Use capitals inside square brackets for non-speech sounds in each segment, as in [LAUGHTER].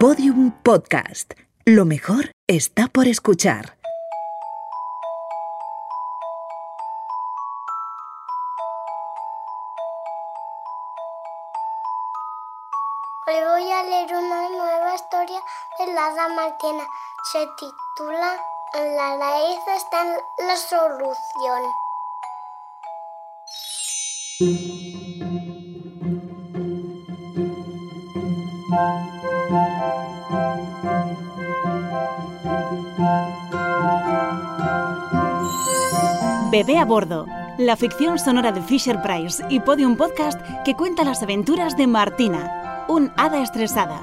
Podium Podcast. Lo mejor está por escuchar. Hoy voy a leer una nueva historia de la Martina. Se titula En la raíz está la solución. Bebé a bordo, la ficción sonora de Fisher Price y Podium Podcast que cuenta las aventuras de Martina, un hada estresada.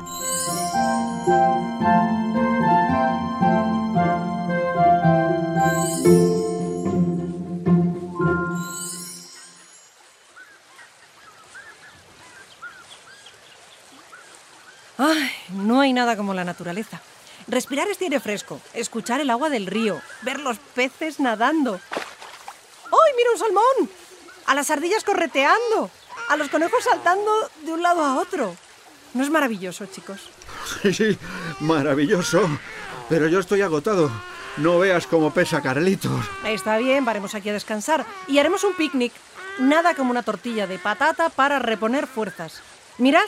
Ay, no hay nada como la naturaleza. Respirar este aire fresco, escuchar el agua del río, ver los peces nadando. ¡Ay, mira un salmón! A las ardillas correteando, a los conejos saltando de un lado a otro. ¿No es maravilloso, chicos? [LAUGHS] Sí, sí, maravilloso. Pero yo estoy agotado. No veas cómo pesa Carlitos. Está bien, varemos aquí a descansar y haremos un picnic. Nada como una tortilla de patata para reponer fuerzas. Mirad,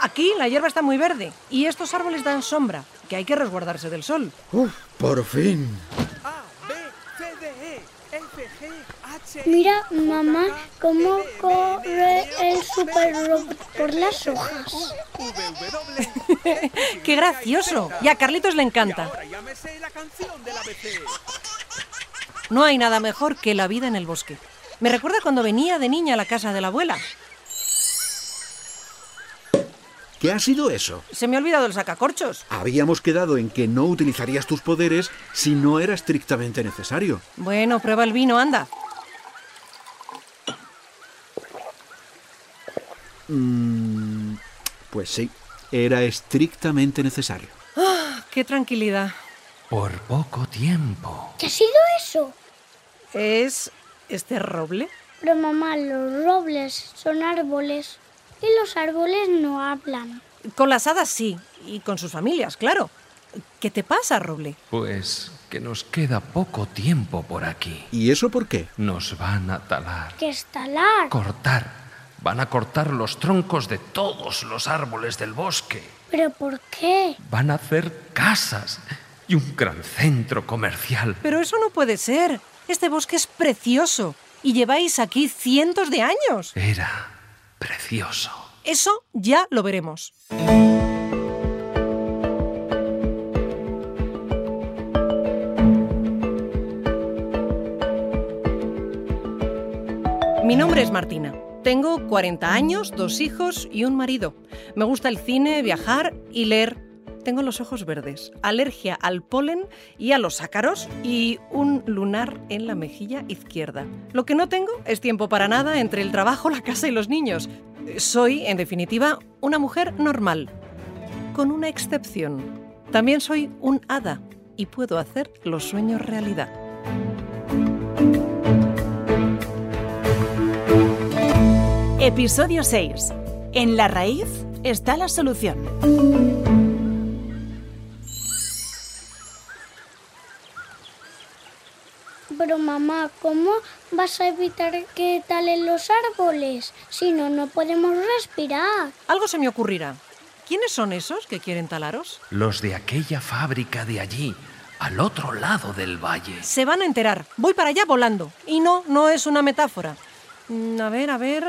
aquí la hierba está muy verde y estos árboles dan sombra, que hay que resguardarse del sol. Uf, por fin. Mira, mamá, cómo corre el super robot por las hojas. [LAUGHS] ¡Qué gracioso! Y a Carlitos le encanta. No hay nada mejor que la vida en el bosque. Me recuerda cuando venía de niña a la casa de la abuela. ¿Qué ha sido eso? Se me ha olvidado el sacacorchos. Habíamos quedado en que no utilizarías tus poderes si no era estrictamente necesario. Bueno, prueba el vino, anda. Mm, pues sí, era estrictamente necesario. ¡Qué tranquilidad! Por poco tiempo. ¿Qué ha sido eso? ¿Es este roble? Pero mamá, los robles son árboles y los árboles no hablan. Con las hadas sí, y con sus familias, claro. ¿Qué te pasa, roble? Pues que nos queda poco tiempo por aquí. ¿Y eso por qué? Nos van a talar, ¿Qué es talar? cortar. Van a cortar los troncos de todos los árboles del bosque. ¿Pero por qué? Van a hacer casas y un gran centro comercial. Pero eso no puede ser. Este bosque es precioso y lleváis aquí cientos de años. Era precioso. Eso ya lo veremos. Mi nombre es Martina. Tengo 40 años, dos hijos y un marido. Me gusta el cine, viajar y leer. Tengo los ojos verdes, alergia al polen y a los ácaros y un lunar en la mejilla izquierda. Lo que no tengo es tiempo para nada entre el trabajo, la casa y los niños. Soy, en definitiva, una mujer normal, con una excepción. También soy un hada y puedo hacer los sueños realidad. Episodio 6. En la raíz está la solución. Pero mamá, ¿cómo vas a evitar que talen los árboles? Si no, no podemos respirar. Algo se me ocurrirá. ¿Quiénes son esos que quieren talaros? Los de aquella fábrica de allí, al otro lado del valle. Se van a enterar. Voy para allá volando. Y no, no es una metáfora. Mm, A ver, a ver.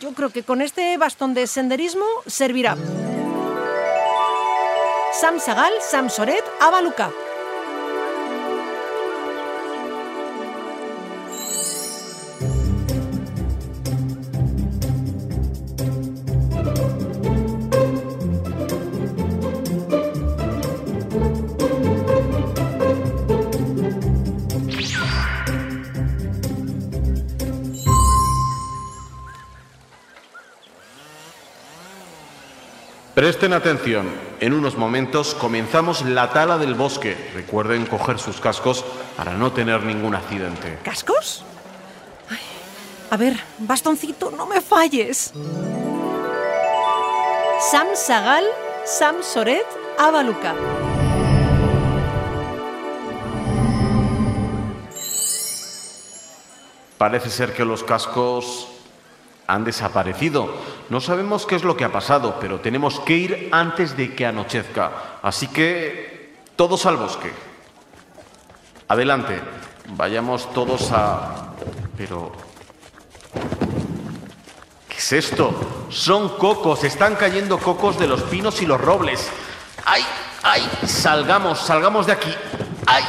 Yo creo que con este bastón de senderismo servirá. Sam Sagal, Sam Soret, Abaluca. Presten atención. En unos momentos comenzamos la tala del bosque. Recuerden coger sus cascos para no tener ningún accidente. ¿Cascos? Ay, a ver, bastoncito, no me falles. Sam Sagal, Sam Soret Abaluca. Parece ser que los cascos han desaparecido. No sabemos qué es lo que ha pasado, pero tenemos que ir antes de que anochezca. Así que todos al bosque. Adelante. Vayamos todos a... Pero... ¿Qué es esto? Son cocos. Están cayendo cocos de los pinos y los robles. ¡Ay! ¡Ay! Salgamos, salgamos de aquí. ¡Ay!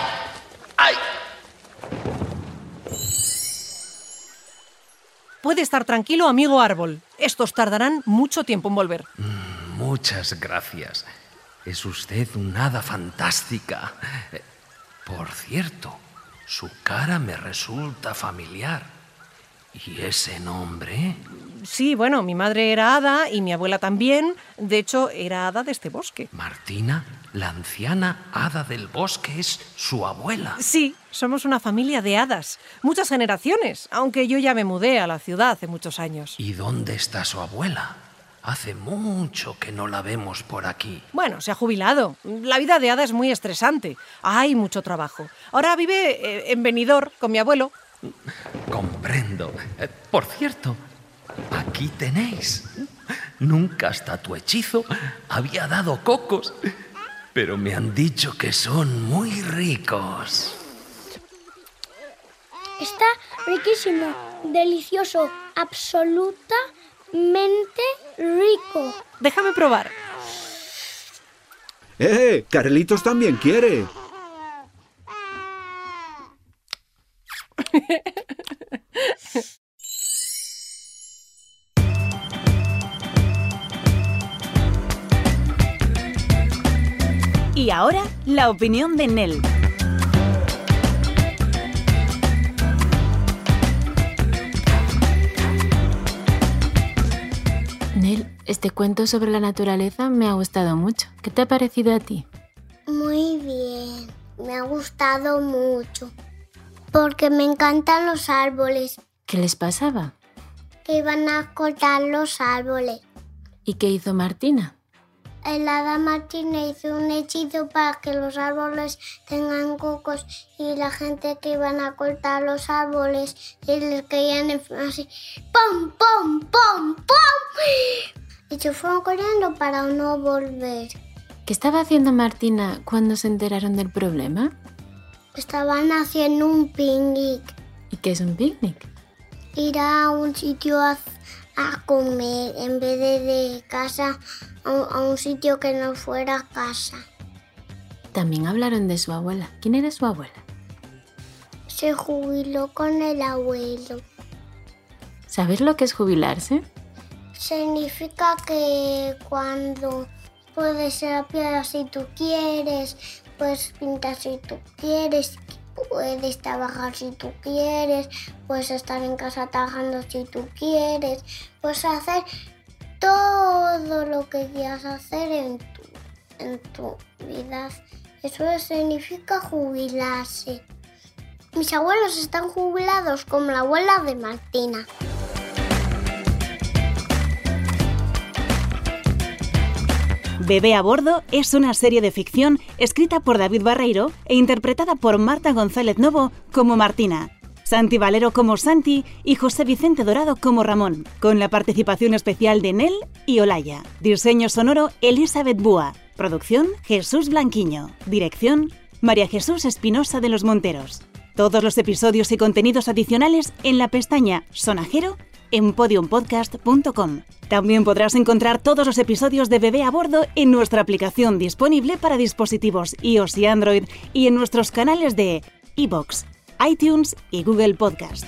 Puede estar tranquilo, amigo árbol. Estos tardarán mucho tiempo en volver. Muchas gracias. Es usted una hada fantástica. Eh, Por cierto, su cara me resulta familiar. ¿Y ese nombre? Sí, bueno, mi madre era hada y mi abuela también. De hecho, era hada de este bosque. Martina, la anciana hada del bosque, es su abuela. Sí, somos una familia de hadas. Muchas generaciones, aunque yo ya me mudé a la ciudad hace muchos años. ¿Y dónde está su abuela? Hace mucho que no la vemos por aquí. Bueno, se ha jubilado. La vida de hada es muy estresante. Hay mucho trabajo. Ahora vive eh, en Benidorm con mi abuelo. Comprendo. Eh, Por cierto, aquí tenéis. Nunca hasta tu hechizo había dado cocos, pero me han dicho que son muy ricos. Está riquísimo, delicioso, absolutamente rico. Déjame probar. ¡Eh! Carlitos también quiere. [LAUGHS] Y ahora, la opinión de Nell. Nel, este cuento sobre la naturaleza me ha gustado mucho. ¿Qué te ha parecido a ti? Muy bien, me ha gustado mucho. Porque me encantan los árboles, ¿Qué les pasaba? que iban a cortar los árboles. ¿Y qué hizo Martina? El hada Martina hizo un hechizo para que los árboles tengan cocos y la gente que iban a cortar los árboles y les caían así ¡pum, pum, pum, pum! Y se fueron corriendo para no volver. ¿Qué estaba haciendo Martina cuando se enteraron del problema? Estaban haciendo un picnic, ¿Y qué es un picnic? ir a un sitio a, a comer en vez de de casa a un, a un sitio que no fuera casa. También hablaron de su abuela. ¿Quién era su abuela? Se jubiló con el abuelo. ¿Sabes lo que es jubilarse? Significa que cuando puedes ir a piedra si tú quieres, puedes pintar si tú quieres, puedes trabajar si tú quieres, puedes estar en casa trabajando si tú quieres, puedes hacer todo lo que quieras hacer en tu, en tu vida. Eso significa jubilarse. Mis abuelos están jubilados como la abuela de Martina. Bebé a bordo es una serie de ficción escrita por David Barreiro e interpretada por Marta González Novo como Martina, Santi Valero como Santi y José Vicente Dorado como Ramón, con la participación especial de Nel y Olaya. Diseño sonoro Elizabeth Búa. Producción Jesús Blanquiño. Dirección María Jesús Espinosa de los Monteros. Todos los episodios y contenidos adicionales en la pestaña Sonajero en podiumpodcast.com. También podrás encontrar todos los episodios de Bebé a Bordo en nuestra aplicación disponible para dispositivos iOS y Android y en nuestros canales de iBox, iTunes y Google Podcast.